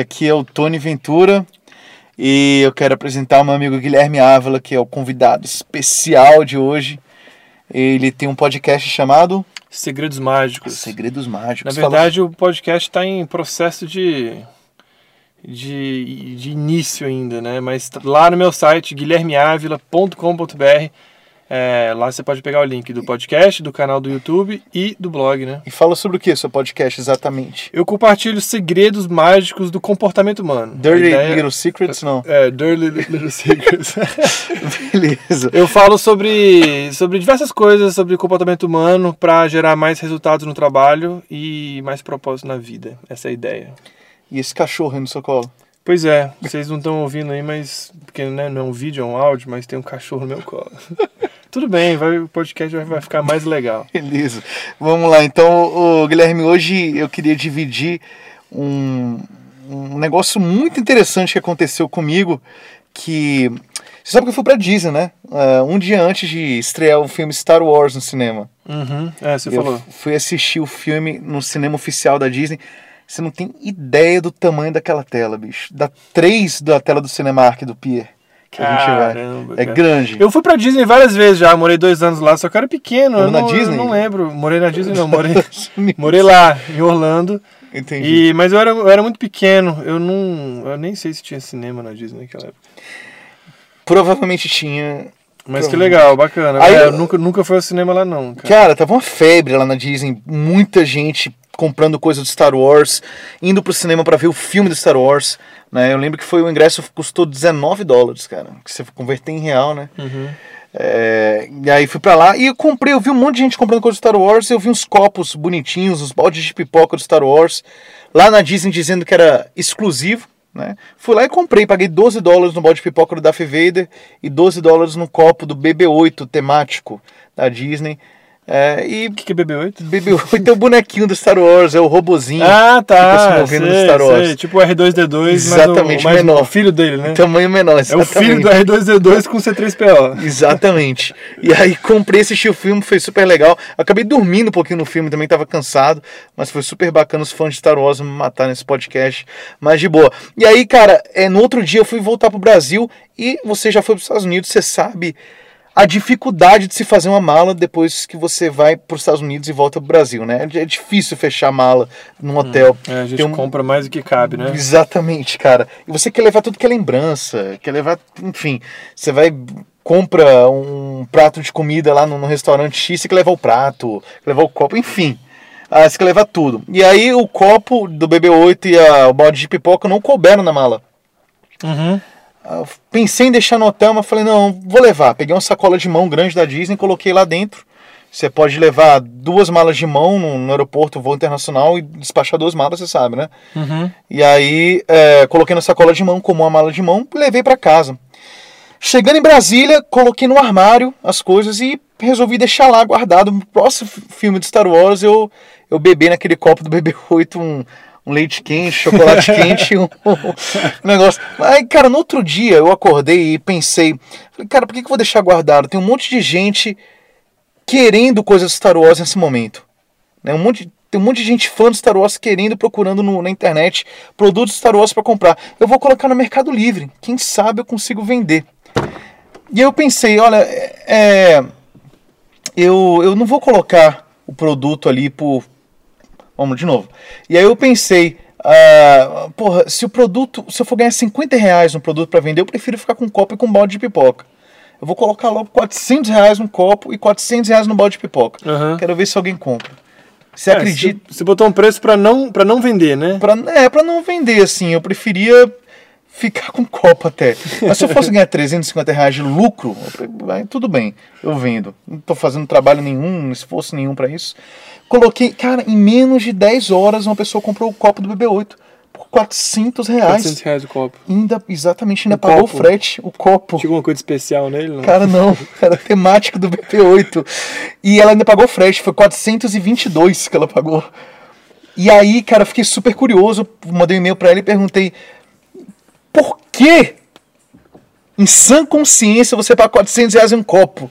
Aqui é o Tony Ventura e eu quero apresentar o meu amigo Guilherme Ávila, que é o convidado especial de hoje. Ele tem um podcast chamado Segredos Mágicos. Segredos Mágicos. Na verdade, Fala... o podcast está em processo de, de, de início ainda, né? Mas lá no meu site, guilhermeavila.com.br, é, lá você pode pegar o link do podcast, do canal do YouTube e do blog, né? E fala sobre o que seu podcast exatamente? Eu compartilho segredos mágicos do comportamento humano. Dirty ideia... Little Secrets, não? É, Dirty Little Secrets. Beleza. Eu falo sobre, sobre diversas coisas sobre comportamento humano para gerar mais resultados no trabalho e mais propósito na vida. Essa é a ideia. E esse cachorro aí no seu colo? Pois é, vocês não estão ouvindo aí, mas. Porque né, não é um vídeo, é um áudio, mas tem um cachorro no meu colo. Tudo bem, vai, o podcast vai, ficar mais legal. Beleza. Vamos lá, então, o Guilherme, hoje eu queria dividir um, um negócio muito interessante que aconteceu comigo. Que. Você sabe que eu fui pra Disney, né? Uh, um dia antes de estrear o filme Star Wars no cinema. Uhum. É, você eu falou. Fui assistir o filme no cinema oficial da Disney. Você não tem ideia do tamanho daquela tela, bicho. Da 3 da tela do Cinemark do Pier. Que Caramba, a gente vai. É cara. grande. Eu fui pra Disney várias vezes já, morei dois anos lá, só que eu era pequeno. eu na não, Disney? Eu não lembro. Morei na Disney, não. Morei, morei lá, em Orlando. Entendi. E, mas eu era, eu era muito pequeno. Eu não. Eu nem sei se tinha cinema na Disney naquela época. Provavelmente tinha. Mas que legal, bacana. Aí, é, eu nunca, nunca fui ao cinema lá, não. Cara. cara, tava uma febre lá na Disney. Muita gente comprando coisa do Star Wars, indo pro cinema para ver o filme do Star Wars. Né? Eu lembro que foi o ingresso custou 19 dólares, cara. Que você converter em real, né? Uhum. É, e aí fui para lá e eu comprei, eu vi um monte de gente comprando coisa do Star Wars, eu vi uns copos bonitinhos, os baldes de pipoca do Star Wars, lá na Disney dizendo que era exclusivo. Né? Fui lá e comprei, paguei 12 dólares no balde de pipoca do Darth Vader e 12 dólares no copo do BB-8 temático da Disney. É, e o que, que é BB-8? BB-8 é o bonequinho do Star Wars, é o robozinho. Ah, tá. Que se movendo sei, no Star Wars. Sei, tipo o R2D2, exatamente, mas o, menor. o filho dele, né? Tamanho menor, exatamente. É o filho do R2D2 com C3PO. Exatamente. E aí comprei, assisti o filme, foi super legal. Acabei dormindo um pouquinho no filme, também tava cansado, mas foi super bacana os fãs de Star Wars me matar nesse podcast, mas de boa. E aí, cara, é, no outro dia eu fui voltar pro Brasil e você já foi pros Estados Unidos, você sabe a dificuldade de se fazer uma mala depois que você vai para os Estados Unidos e volta para o Brasil, né? É difícil fechar a mala num hotel. Hum, é, a gente um... compra mais do que cabe, né? Exatamente, cara. E você quer levar tudo que é lembrança, quer levar, enfim, você vai compra um prato de comida lá no, no restaurante X, você quer levar o prato, levar o copo, enfim. Ah, você quer levar tudo. E aí o copo do BB-8 e a, o balde de pipoca não couberam na mala. Uhum. Eu pensei em deixar no hotel, mas falei, não, vou levar. Peguei uma sacola de mão grande da Disney, coloquei lá dentro. Você pode levar duas malas de mão no, no aeroporto, voo internacional, e despachar duas malas, você sabe, né? Uhum. E aí, é, coloquei na sacola de mão, como uma mala de mão, levei para casa. Chegando em Brasília, coloquei no armário as coisas e resolvi deixar lá guardado. No próximo filme de Star Wars, eu, eu bebi naquele copo do BB-8 um, um leite quente, chocolate quente, um, um, negócio. Aí, cara, no outro dia eu acordei e pensei, falei, cara, por que, que eu vou deixar guardado? Tem um monte de gente querendo coisas Star Wars nesse momento. Né? Um monte, tem um monte de gente fã de Star Wars querendo, procurando no, na internet produtos Star Wars para comprar. Eu vou colocar no Mercado Livre. Quem sabe eu consigo vender. E eu pensei, olha, é, eu, eu não vou colocar o produto ali por Vamos de novo. E aí eu pensei, uh, porra, se o produto, se eu for ganhar 50 reais no produto para vender, eu prefiro ficar com um copo e com um balde de pipoca. Eu vou colocar logo 400 reais no copo e 400 reais no balde de pipoca. Uhum. Quero ver se alguém compra. Você é, acredita? Você botou um preço para não, pra não vender, né? Pra, é, para não vender, assim. Eu preferia ficar com copo até. Mas se eu fosse ganhar 350 reais de lucro, tudo bem, eu vendo. Não estou fazendo trabalho nenhum, esforço nenhum para isso. Coloquei, cara, em menos de 10 horas uma pessoa comprou o copo do BB8 por 400 reais. 400 reais o copo. Ainda, exatamente, ainda o pagou copo. o frete, o copo. Tinha alguma coisa especial nele? Não? Cara, não. Era temático do BB8. E ela ainda pagou o frete, foi 422 que ela pagou. E aí, cara, fiquei super curioso, mandei um e-mail para ela e perguntei por que, em sã consciência, você paga 400 reais em um copo?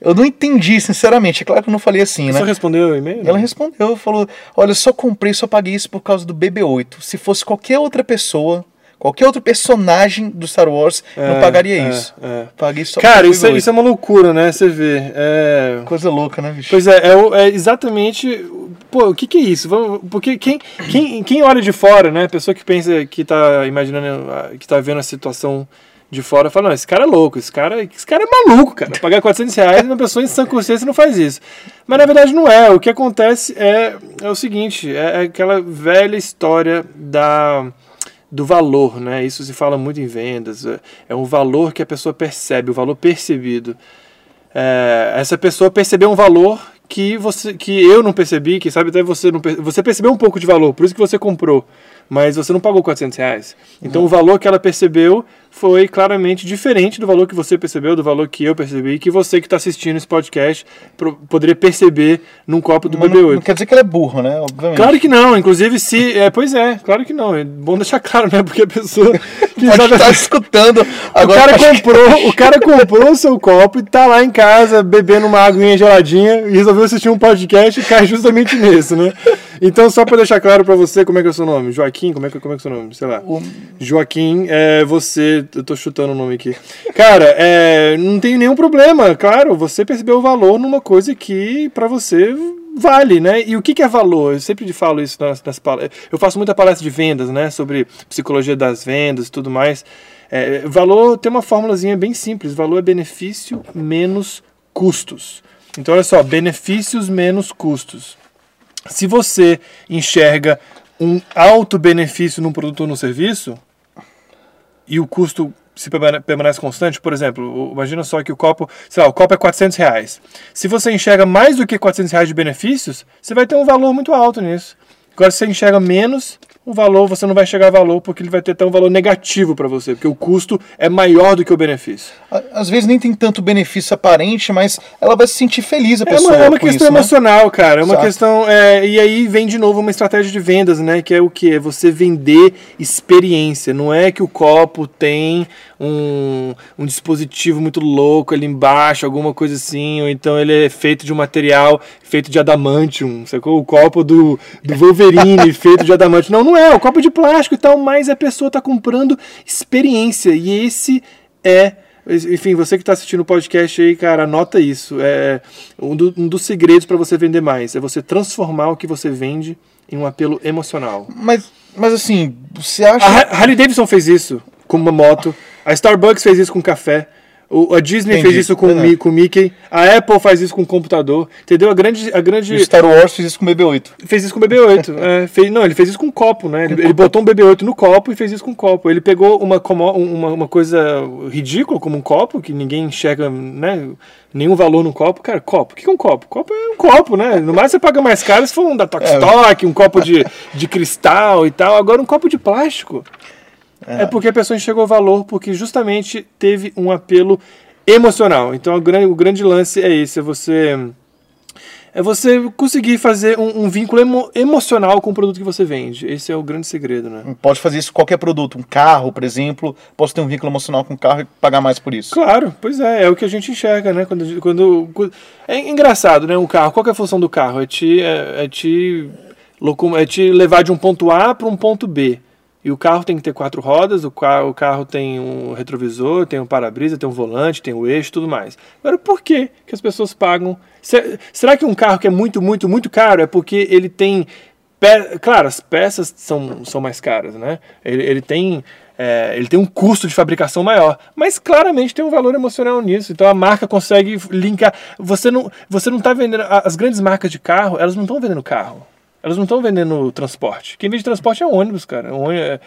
Eu não entendi, sinceramente. É claro que eu não falei assim, Você né? respondeu o e-mail? Ela respondeu, falou: Olha, eu só comprei, só paguei isso por causa do BB-8. Se fosse qualquer outra pessoa, qualquer outro personagem do Star Wars, eu não É, pagaria é, isso. é. Paguei só Cara, isso, é- BB-8. isso é uma loucura, né? Você vê. É... Coisa louca, né, bicho? Pois é, é, é exatamente. Pô, o que, que é isso? Porque quem, quem, quem olha de fora, né? Pessoa que pensa que tá imaginando, que tá vendo a situação de fora, fala: não, esse cara é louco, esse cara, esse cara é maluco, cara. Pagar 400 reais, uma pessoa em sã consciência não faz isso. Mas na verdade não é. O que acontece é, é o seguinte: é, é aquela velha história da do valor, né? Isso se fala muito em vendas. É, é um valor que a pessoa percebe, o valor percebido. É, essa pessoa percebeu um valor que você, que eu não percebi, que sabe até você não você percebeu um pouco de valor, por isso que você comprou, mas você não pagou 400 reais. Então o valor que ela percebeu foi claramente diferente do valor que você percebeu, do valor que eu percebi, que você que está assistindo esse podcast poderia perceber num copo do Mas BB8. não, não quer dizer que ele é burro, né? Obviamente. Claro que não, inclusive se. É, pois é, claro que não. É bom deixar claro, né? Porque a pessoa que joga- estar escutando o agora. cara acho que- comprou, o cara comprou o seu copo e tá lá em casa bebendo uma aguinha geladinha e resolveu assistir um podcast e cai justamente nisso, né? Então, só pra deixar claro pra você, como é que é o seu nome? Joaquim, como é que, como é, que é o seu nome? Sei lá. O- Joaquim, é, você. Eu tô chutando o nome aqui. Cara, é, não tem nenhum problema. Claro, você percebeu o valor numa coisa que pra você vale, né? E o que, que é valor? Eu sempre falo isso nas, nas palestras. Eu faço muita palestra de vendas, né? Sobre psicologia das vendas e tudo mais. É, valor tem uma formulazinha bem simples. Valor é benefício menos custos. Então, olha só, benefícios menos custos. Se você enxerga um alto benefício num produto ou num serviço e o custo se permane- permanece constante, por exemplo, imagina só que o copo, sei lá, o copo é 400 reais. Se você enxerga mais do que 400 reais de benefícios, você vai ter um valor muito alto nisso. Agora, se você enxerga menos, o valor, você não vai chegar a valor porque ele vai ter até um valor negativo para você, porque o custo é maior do que o benefício. Às vezes nem tem tanto benefício aparente, mas ela vai se sentir feliz a É pessoa. uma, é uma questão isso, né? emocional, cara. É uma Exato. questão. é, e aí vem de novo uma estratégia de vendas, né? Que é o que? É você vender experiência. Não é que o copo tem um, um dispositivo muito louco ali embaixo, alguma coisa assim, ou então ele é feito de um material feito de adamantium, sacou? O copo do, do Wolverine feito de adamantium. Não, não é. O copo é de plástico e tal, mas a pessoa está comprando experiência. E esse é. Enfim, você que está assistindo o podcast aí, cara, anota isso. É um, do- um dos segredos para você vender mais é você transformar o que você vende em um apelo emocional. Mas, mas assim, você acha. A Ha- Harley Davidson fez isso com uma moto. A Starbucks fez isso com café. O, a Disney Entendi, fez isso com. Mi- com o Mickey. A Apple faz isso com o computador. Entendeu? A grande, a grande O Star Wars fez isso com o BB-8. fez isso com o BB-8. É, fez, não, ele fez isso com um copo, né? Ele, ele botou um BB-8 no copo e fez isso com um copo. Ele pegou uma, uma, uma coisa ridícula, como um copo, que ninguém enxerga né, nenhum valor no copo. Cara, copo. O que é um copo? Copo é um copo, né? No mais você paga mais caro se for um da Tokstok, um copo de, de cristal e tal. Agora um copo de plástico. É. porque a pessoa enxergou valor, porque justamente teve um apelo emocional. Então o grande, o grande lance é esse, é você é você conseguir fazer um, um vínculo emo- emocional com o produto que você vende. Esse é o grande segredo, né? Pode fazer isso com qualquer produto. Um carro, por exemplo. Posso ter um vínculo emocional com o carro e pagar mais por isso. Claro, pois é, é o que a gente enxerga, né? Quando, quando, quando- é engraçado, né? O carro, qual é a função do carro? É te, é, é te, é te levar de um ponto A para um ponto B. E o carro tem que ter quatro rodas, o carro, o carro tem um retrovisor, tem um para-brisa, tem um volante, tem o eixo e tudo mais. Agora, por que, que as pessoas pagam? Se- será que um carro que é muito, muito, muito caro é porque ele tem. pe- Claro, as peças são, são mais caras, né? Ele, ele tem. é, ele tem um custo de fabricação maior, mas claramente tem um valor emocional nisso. Então a marca consegue linkar. Você não, você não está vendendo. As grandes marcas de carro, elas não estão vendendo carro. Elas não estão vendendo transporte. Quem vende transporte é ônibus, cara. O ônibus é-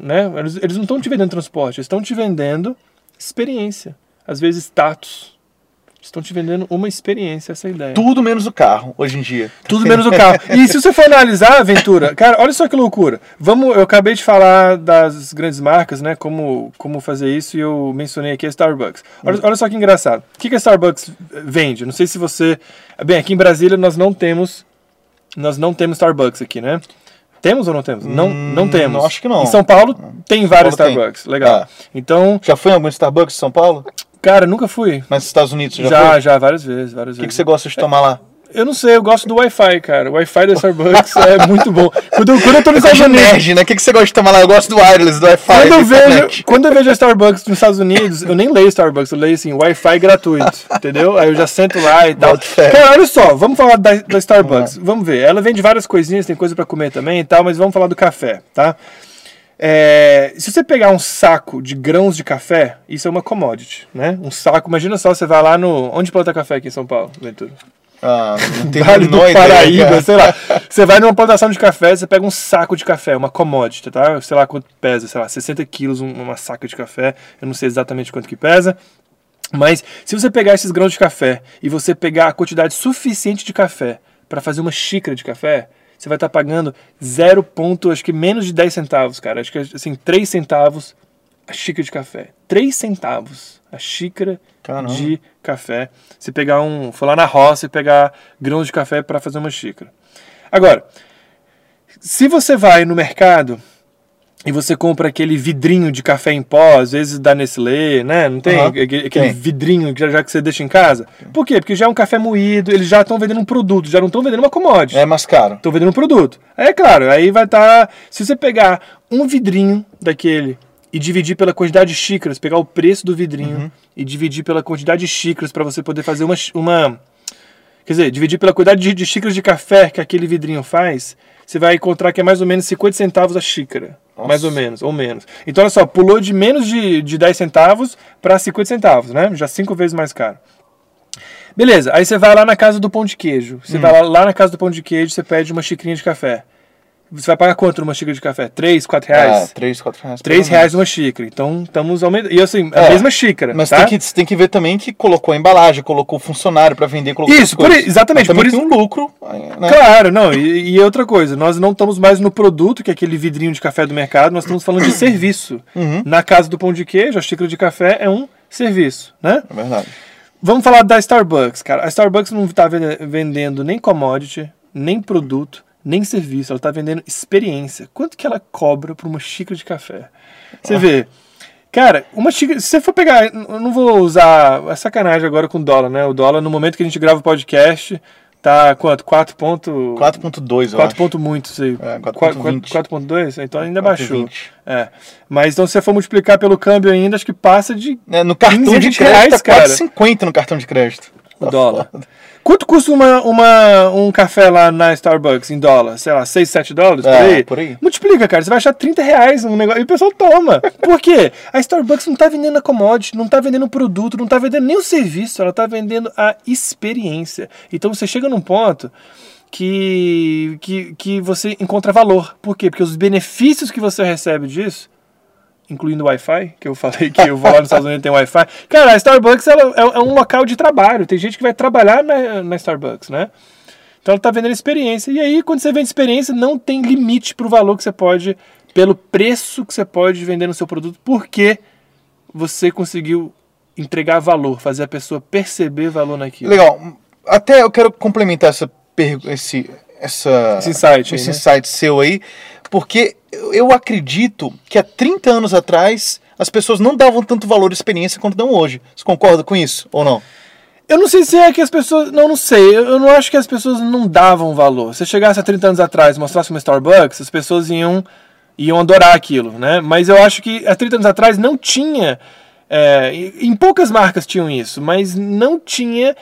né? Eles, eles não estão te vendendo transporte, eles estão te vendendo experiência. Às vezes status. Estão te vendendo uma experiência, essa é a ideia. Tudo menos o carro, hoje em dia. Tudo menos o carro. E se você for analisar, Aventura, cara, olha só que loucura. Vamos, eu acabei de falar das grandes marcas, né? Como, como fazer isso, e eu mencionei aqui a Starbucks. Olha, olha só que engraçado. O que, que a Starbucks vende? Não sei se você. Bem, aqui em Brasília nós não temos. Nós não temos Starbucks aqui, né? Temos ou não temos? Não, não Hum, temos. acho que não. Em São Paulo tem vários Paulo tem. Starbucks. Legal. Ah. Então, Já foi em algum Starbucks em São Paulo? Cara, nunca fui. Mas nos Estados Unidos já, Já, foi? já, várias vezes, várias O que, que vezes. você gosta de tomar lá? Eu não sei, eu gosto do Wi-Fi, cara. O Wi-Fi da Starbucks é muito bom. Quando, eu- quando eu tô nos Você é Estados Unidos, nerd, né? O que, que você gosta de tomar lá? Eu gosto do wireless, do Wi-Fi. Quando eu, vejo, quando eu vejo a Starbucks nos Estados Unidos, eu nem leio Starbucks, eu leio assim, Wi-Fi gratuito, entendeu? Aí eu já sento lá e tal. Cara, olha só, vamos falar da, da Starbucks. Vamos ver. Ela vende várias coisinhas, tem coisa pra comer também e tal, mas vamos falar do café, tá? É, se você pegar um saco de grãos de café, isso é uma commodity, né? Um saco, imagina só, você vai lá no. Onde planta café aqui em São Paulo, Ventura? Ah, Vale do ideia, Paraíba, cara. sei lá. Você vai numa plantação de café, você pega um saco de café, uma commodity, tá? Sei lá quanto pesa, sei lá, 60 quilos um- uma saca de café. Eu não sei exatamente quanto que pesa. Mas se você pegar esses grãos de café e você pegar a quantidade suficiente de café para fazer uma xícara de café, você vai estar pagando 0. ponto, acho que menos de 10 centavos, cara. Acho que assim, 3 centavos a xícara de café. 3 centavos a xícara Caramba. de café. Se pegar um, for lá na roça e pegar grãos de café para fazer uma xícara. Agora, se você vai no mercado e você compra aquele vidrinho de café em pó, às vezes da Nestlé, né? Não tem Aham, aquele, tem. vidrinho que já, já que você deixa em casa? Por quê? Porque já é um café moído, eles já estão vendendo um produto, já não estão vendendo uma commodity. É mais caro. Estou vendendo um produto. Aí é claro, aí vai estar. se você pegar um vidrinho daquele e dividir pela quantidade de xícaras, pegar o preço do vidrinho Uhum. e dividir pela quantidade de xícaras para você poder fazer uma, uma. Quer dizer, dividir pela quantidade de, de xícaras de café que aquele vidrinho faz, você vai encontrar que é mais ou menos 50 centavos a xícara. Nossa. Mais ou menos, ou menos. Então, olha só, pulou de menos de, de 10 centavos para 50 centavos, né? Já cinco vezes mais caro. Beleza, aí você vai lá na casa do pão de queijo. Você vai lá, lá na casa do pão de queijo, você pede uma xicrinha de café. Você vai pagar quanto numa xícara de café? 3, 4 Ah, reais? 3, 4 reais. 3 pelo menos. reais uma xícara. Então estamos aumentando. E assim, a É, mesma xícara. Mas tá? tem, que, você tem que ver também que colocou a embalagem, colocou o funcionário pra vender, colocou Isso, por exatamente, Mas por tem um lucro. Né? Claro, não. E, e outra coisa, nós não estamos mais no produto, que é aquele vidrinho de café do mercado, nós estamos falando de serviço. Uhum. Na casa do pão de queijo, a xícara de café é um serviço, né? É verdade. Vamos falar da Starbucks, cara. A Starbucks não está vendendo nem commodity, nem produto, nem serviço. Ela está vendendo experiência. Quanto que ela cobra por uma xícara de café? Você vê. Cara, uma xícara. Se você for pegar. Eu não vou usar. É sacanagem agora com o dólar, né? O dólar, no momento que a gente grava o podcast, tá quanto? 4 ponto. 4.2, eu 4 acho. ponto muito, sei. É, 4.20. 4.20. 4.2? Então ainda baixou. 4.20. É. Mas então se você for multiplicar pelo câmbio ainda, acho que passa de É, no cartão 15, de 20 crédito reais, tá cara. 4,50 no cartão de crédito. O Tá dólar. foda. Quanto custa uma, uma, um café lá na Starbucks em dólar? Sei lá, 6, 7 dólares? Por É, aí? por aí. Multiplica, cara. Você vai achar 30 reais um negócio. E o pessoal toma. Por quê? A Starbucks não tá vendendo a commodity, não tá vendendo o produto, não tá vendendo nem o serviço, ela tá vendendo a experiência. Então você chega num ponto que, que, que você encontra valor. Por quê? Porque os benefícios que você recebe disso incluindo o Wi-Fi, que eu falei que eu vou lá nos Estados Unidos e tem Wi-Fi. Cara, a Starbucks ela é, é um local de trabalho. Tem gente que vai trabalhar na, na Starbucks, né? Então ela está vendendo experiência. E aí, quando você vende experiência, não tem limite para o valor que você pode, pelo preço que você pode vender no seu produto, porque você conseguiu entregar valor, fazer a pessoa perceber valor naquilo. Legal. Até eu quero complementar essa pergu- esse, essa, Esse insight aí, esse né? insight seu aí, porque eu- acredito que há 30 anos atrás as pessoas não davam tanto valor à experiência quanto dão hoje. Você concorda com isso ou não? Eu não sei se é que as pessoas. Não, não sei. Eu não acho que as pessoas não davam valor. Se chegasse há 30 anos atrás e mostrasse uma Starbucks, as pessoas iam, iam adorar aquilo, né? Mas eu acho que há 30 anos atrás não tinha. é, em poucas marcas tinham isso, mas não tinha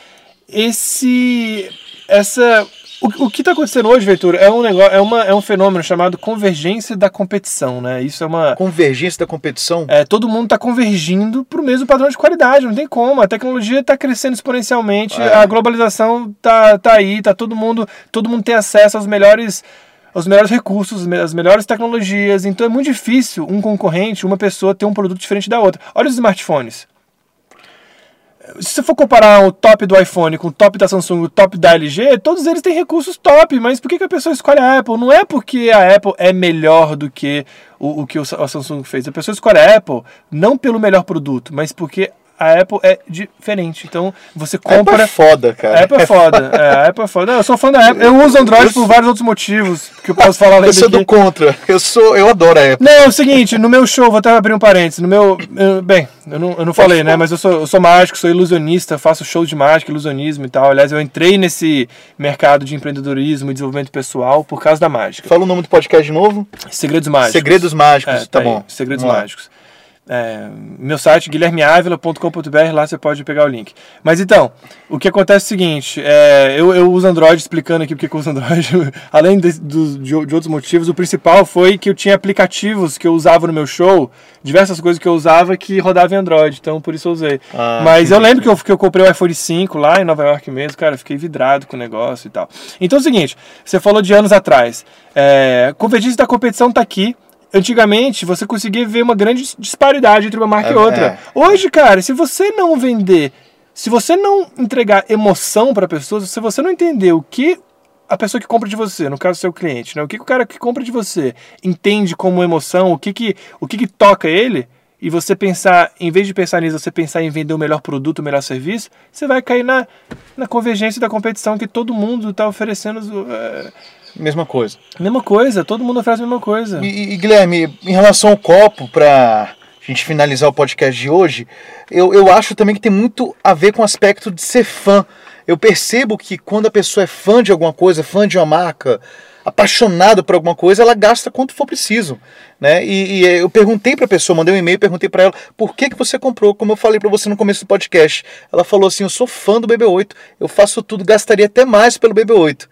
esse. Essa. O, o que está acontecendo hoje, Ventura, é um, negócio, é, uma, é um fenômeno chamado convergência da competição, né? Isso é uma. Convergência da competição. É, todo mundo está convergindo para o mesmo padrão de qualidade, não tem como. A tecnologia está crescendo exponencialmente, É. a globalização tá, tá aí, tá todo mundo, todo mundo tem acesso aos melhores, aos melhores recursos, às melhores tecnologias. Então é muito difícil um concorrente, uma pessoa ter um produto diferente da outra. Olha os smartphones. Se você for comparar o top do iPhone com o top da Samsung o top da LG, todos eles têm recursos top, mas por que, a pessoa escolhe a Apple? Não é porque a Apple é melhor do que o, o que a Samsung fez. A pessoa escolhe a Apple não pelo melhor produto, mas porque a Apple é diferente. Então você A Apple compra. é foda, cara. A Apple é foda. É, a Apple é foda. Não, eu sou fã da Apple. Eu uso Android Eu por vários outros motivos que eu posso falar Eu sou do contra. Eu sou, eu adoro a Apple. Não, é o seguinte, no meu show, vou até abrir um parênteses, no meu, eu- bem, eu não, eu não falei, né, mas eu sou, eu sou mágico, sou ilusionista, faço shows de mágica, ilusionismo e tal, aliás, eu entrei nesse mercado de empreendedorismo e desenvolvimento pessoal por causa da mágica. Fala o nome do podcast de novo. Segredos Mágicos. Segredos Mágicos. É, tá aí, bom. Segredos. Mágicos. É, meu site guilhermeavila.com.br, lá você pode pegar o link. Mas então, o que acontece é o seguinte: é, eu, eu uso Android, explicando aqui porque que eu uso Android, além de, de, de outros motivos, o principal foi que eu tinha aplicativos que eu usava no meu show, diversas coisas que eu usava que rodavam em Android, então por isso eu usei. Ah, Mas eu lembro que eu, que eu comprei o iPhone 5 lá em Nova York mesmo, cara, fiquei vidrado com o negócio e tal. Então é o seguinte, você falou de anos atrás, é, convergência da competição tá aqui. Antigamente, você conseguia ver uma grande disparidade entre uma marca É, e outra. é. Hoje, cara, se você não vender, se você não entregar emoção para pessoas, se você não entender o que a pessoa que compra de você, no caso seu cliente, né? O que, que o cara que compra de você entende como emoção, o que que, o que, que toca ele, e você pensar, em vez de pensar nisso, você pensar em vender o melhor produto, o melhor serviço, você vai cair na, na convergência da competição que todo mundo está oferecendo é, Mesma coisa. a mesma coisa, todo mundo oferece a mesma coisa. E, e, Guilherme, em relação ao copo, pra gente finalizar o podcast de hoje, eu, eu acho também que tem muito a ver com o aspecto de ser fã. Eu percebo que quando a pessoa é fã de alguma coisa, fã de uma marca, apaixonado por alguma coisa, ela gasta quanto for preciso, né? E, e eu perguntei para a pessoa, mandei um e-mail, perguntei para ela, por que que você comprou? Como eu falei para você no começo do podcast, ela falou assim, eu sou fã do BB8, eu faço tudo, gastaria até mais pelo BB8.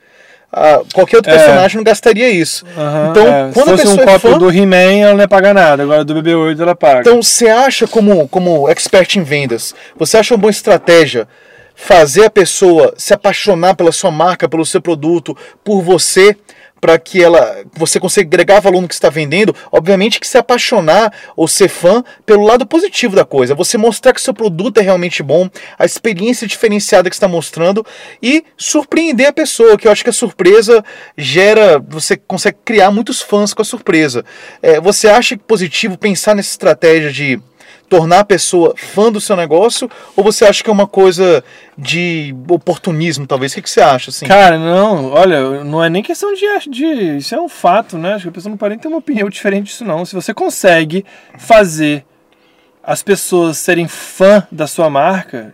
Ah, qualquer outro É. personagem não gastaria isso. Aham, então, é, quando a se fosse um pessoa é copo fã, do He-Man, ela não ia pagar nada. Agora do BB-8 ela paga. então, você acha, como, como expert em vendas, você acha uma boa estratégia fazer a pessoa se apaixonar pela sua marca, pelo seu produto, por você, para que ela você consiga agregar valor no que está vendendo? Obviamente que se apaixonar ou ser fã pelo lado positivo da coisa, você mostrar que seu produto é realmente bom, a experiência diferenciada que está mostrando e surpreender a pessoa, que eu acho que a surpresa gera, você consegue criar muitos fãs com a surpresa. É, você acha positivo pensar nessa estratégia de tornar a pessoa fã do seu negócio ou você acha que é uma coisa de oportunismo, talvez? O que, que você acha? Assim? Cara, não, olha, não é nem questão de, de. Isso é um fato, né? Acho que a pessoa não pode nem ter uma opinião diferente disso, não. Se você consegue fazer as pessoas serem fã da sua marca,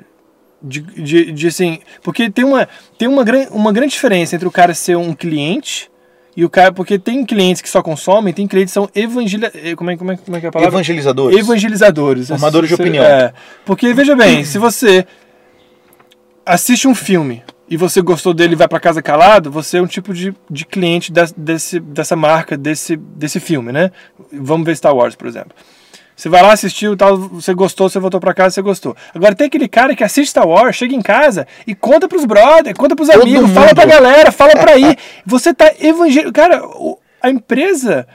de, de, de assim. Porque tem, uma, tem uma, gran, uma grande diferença entre o cara ser um cliente. E o cara, porque tem clientes que só consomem, tem clientes que são evangelizados. Como é, como, é, como é que é a palavra? Evangelizadores. Evangelizadores. Formadores de opinião. É, porque, veja bem, se você assiste um filme e você gostou dele e vai para casa calado, você é um tipo de, de cliente des- desse, dessa marca, desse, desse filme, né? Vamos ver Star Wars, por exemplo. Você vai lá, assistiu, tal, você gostou, você voltou para casa, você gostou. Agora tem aquele cara que assiste Star Wars, chega em casa e conta pros brothers, conta pros Todo amigos, mundo. fala pra galera, fala pra aí. Você tá evangelizando. Cara, o- a empresa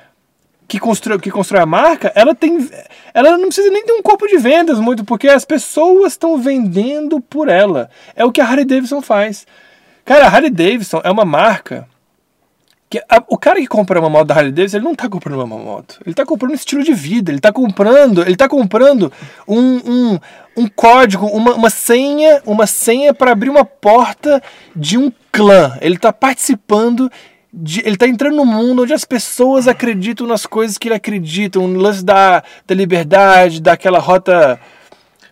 que constrói, que constrói a marca, ela tem. Ela não precisa nem ter um corpo de vendas muito, porque as pessoas estão vendendo por ela. É o que a Harley Davidson faz. Cara, a Harley Davidson é uma marca. Que a- o cara que compra uma moto da Harley Davidson, ele não tá comprando uma moto. Ele tá comprando um estilo de vida. Ele tá comprando, ele tá comprando um, um, um código, uma, uma senha, uma senha para abrir uma porta de um clã. Ele tá participando de- ele tá entrando num mundo onde as pessoas acreditam nas coisas que ele acredita, um lance da, da liberdade, daquela rota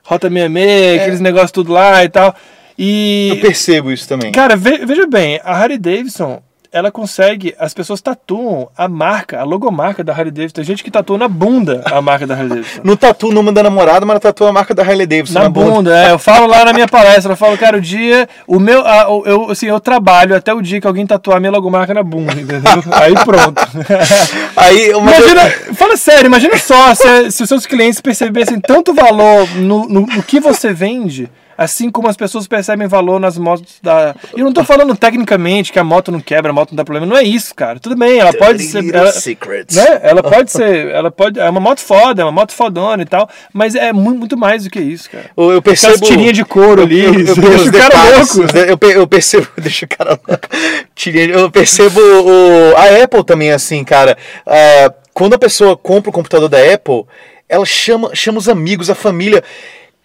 rota 66, aqueles negócios tudo lá e tal. E Eu percebo isso também. Cara, ve- veja bem, a Harley Davidson, ela consegue, as pessoas tatuam a marca, a logomarca da Harley Davidson. Tem gente que tatua na bunda a marca da Harley Davidson. No tatu, nome da namorada, mas tatua a marca da Harley Davidson. Na bunda, é. Eu falo lá na minha palestra, eu falo, cara, o dia, o meu, a- o- eu, assim, eu trabalho até o dia que alguém tatuar a minha logomarca na bunda, entendeu? Aí pronto. Aí, Imagina, fala sério, imagina só se, se os seus clientes percebessem tanto valor no, no, no que você vende, assim como as pessoas percebem valor nas motos da. Eu não tô falando tecnicamente que a moto não quebra, a moto não dá problema, não é isso, cara. Tudo bem, ela pode ser. Ela, secrets. né? ela pode ser. Ela pode. É uma moto foda, é uma moto fodona e tal, mas é mu- muito mais do que isso, cara. Eu, percebo. Aquelas tirinhas de couro ali, eu, eu, eu, deixa o cara detalhes, louco. eu, pe- eu percebo. Deixa o cara louco. Tirinha- Eu percebo o, a Apple também, assim, cara. Ah, quando a pessoa compra o computador da Apple, ela chama, chama os amigos, a família.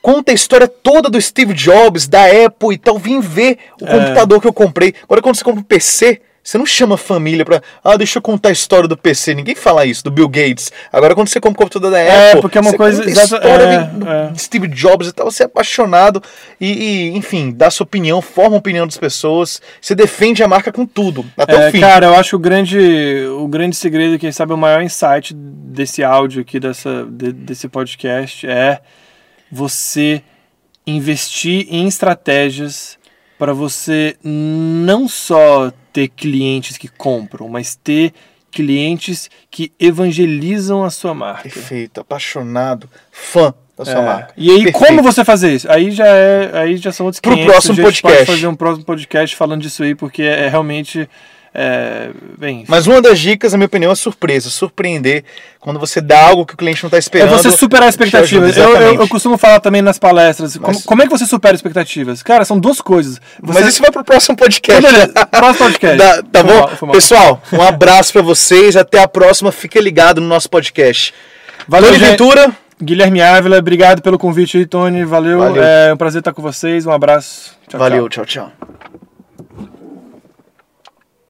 Conta a história toda do Steve Jobs, da Apple e tal. Vim ver o É. computador que eu comprei. Agora, quando você compra um PC, você não chama a família pra. Ah, deixa eu contar a história do PC. Ninguém fala isso, do Bill Gates. Agora, quando você compra um computador da É, Apple. porque é uma você coisa exata- história é, do- é. de Steve Jobs e tal. Você é apaixonado e, e, enfim, dá sua opinião, forma a opinião das pessoas. Você defende a marca com tudo, até É, o fim. cara, eu acho o grande, o grande segredo, quem sabe o maior insight desse áudio aqui, dessa, de- desse podcast, é você investir em estratégias para você não só ter clientes que compram, mas ter clientes que evangelizam a sua marca. Perfeito, apaixonado, fã da sua É. marca. E aí, Perfeito. como você fazer isso? Aí já é, aí já são outros Pro 500, próximo a gente podcast. pode fazer um próximo podcast falando disso aí, porque é realmente, é, bem, Mas uma das dicas, na minha opinião, é surpresa. Surpreender quando você dá algo que o cliente não está É esperando. você superar expectativas. Eu, eu, eu costumo falar também nas palestras. Como, Mas- como é que você supera expectativas? Cara, são duas coisas. Você... Mas isso vai pro próximo podcast. Próximo podcast. Tá, tá Foi bom? mal, foi mal. Pessoal, um abraço pra vocês. Até a próxima. Fique ligado no nosso podcast. Valeu, Tony. Ventura. Guilherme Ávila, obrigado pelo convite aí, Tony. Valeu. Valeu. É um prazer estar com vocês. Um abraço. Tchau, Valeu, tchau. tchau, tchau.